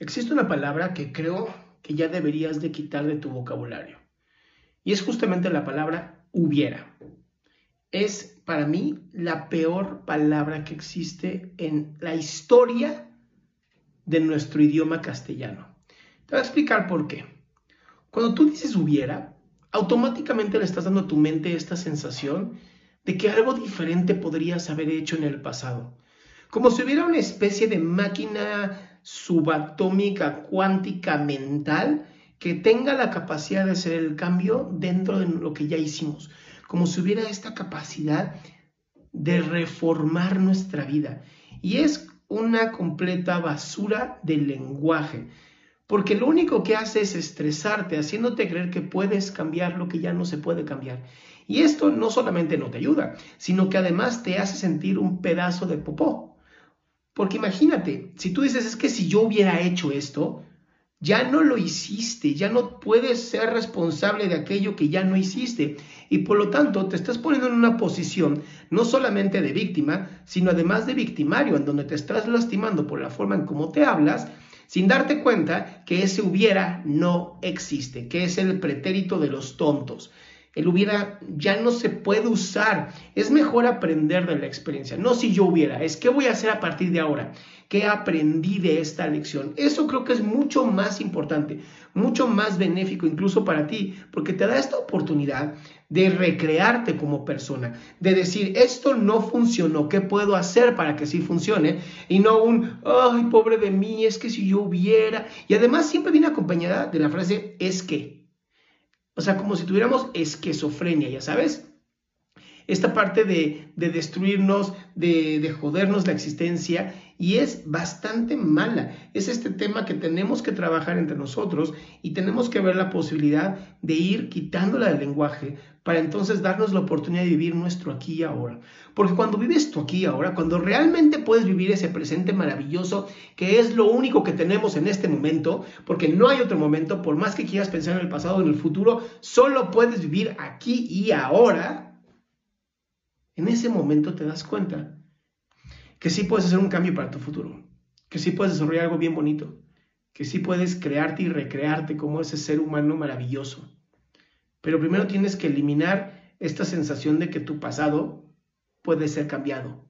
existe una palabra que creo que ya deberías de quitar de tu vocabulario. Y es justamente la palabra hubiera. Es para mí la peor palabra que existe en la historia de nuestro idioma castellano. Te voy a explicar por qué. Cuando tú dices hubiera, automáticamente le estás dando a tu mente esta sensación de que algo diferente podrías haber hecho en el pasado. Como si hubiera una especie de máquina subatómica cuántica mental que tenga la capacidad de hacer el cambio dentro de lo que ya hicimos. Como si hubiera esta capacidad de reformar nuestra vida. Y es una completa basura del lenguaje. Porque lo único que hace es estresarte, haciéndote creer que puedes cambiar lo que ya no se puede cambiar. Y esto no solamente no te ayuda, sino que además te hace sentir un pedazo de popó. Porque imagínate, si tú dices, es que si yo hubiera hecho esto, ya no lo hiciste, ya no puedes ser responsable de aquello que ya no hiciste. Y por lo tanto te estás poniendo en una posición no solamente de víctima, sino además de victimario, en donde te estás lastimando por la forma en cómo te hablas, sin darte cuenta que ese hubiera no existe, que es el pretérito de los tontos. El hubiera ya no se puede usar. Es mejor aprender de la experiencia. No si yo hubiera, es qué voy a hacer a partir de ahora. ¿Qué aprendí de esta lección? Eso creo que es mucho más importante, mucho más benéfico incluso para ti, porque te da esta oportunidad de recrearte como persona, de decir, esto no funcionó, ¿qué puedo hacer para que sí funcione? Y no un, ay, pobre de mí, es que si yo hubiera. Y además siempre viene acompañada de la frase, es que. O sea, como si tuviéramos esquizofrenia, ya sabes esta parte de, destruirnos, de, de, jodernos la existencia y es bastante mala. Es este tema que tenemos que trabajar entre nosotros y tenemos que ver la posibilidad de ir quitándola del lenguaje para entonces darnos la oportunidad de vivir nuestro aquí y ahora. Porque cuando vives tu aquí y ahora, cuando realmente puedes vivir ese presente maravilloso, que es lo único que tenemos en este momento, porque no hay otro momento, por más que quieras pensar en el pasado o en el futuro, solo puedes vivir aquí y ahora en ese momento te das cuenta que sí puedes hacer un cambio para tu futuro, que sí puedes desarrollar algo bien bonito, que sí puedes crearte y recrearte como ese ser humano maravilloso. Pero primero tienes que eliminar esta sensación de que tu pasado puede ser cambiado,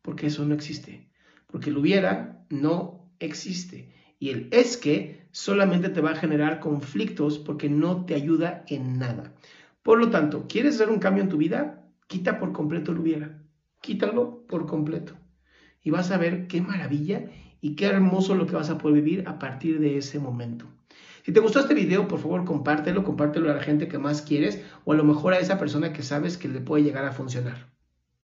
porque eso no existe, porque el hubiera no existe. Y el es que solamente te va a generar conflictos porque no te ayuda en nada. Por lo tanto, ¿quieres hacer un cambio en tu vida? Quita por completo el hubiera. Quítalo por completo. Y vas a ver qué maravilla y qué hermoso lo que vas a poder vivir a partir de ese momento. Si te gustó este video, por favor compártelo, compártelo a la gente que más quieres o a lo mejor a esa persona que sabes que le puede llegar a funcionar.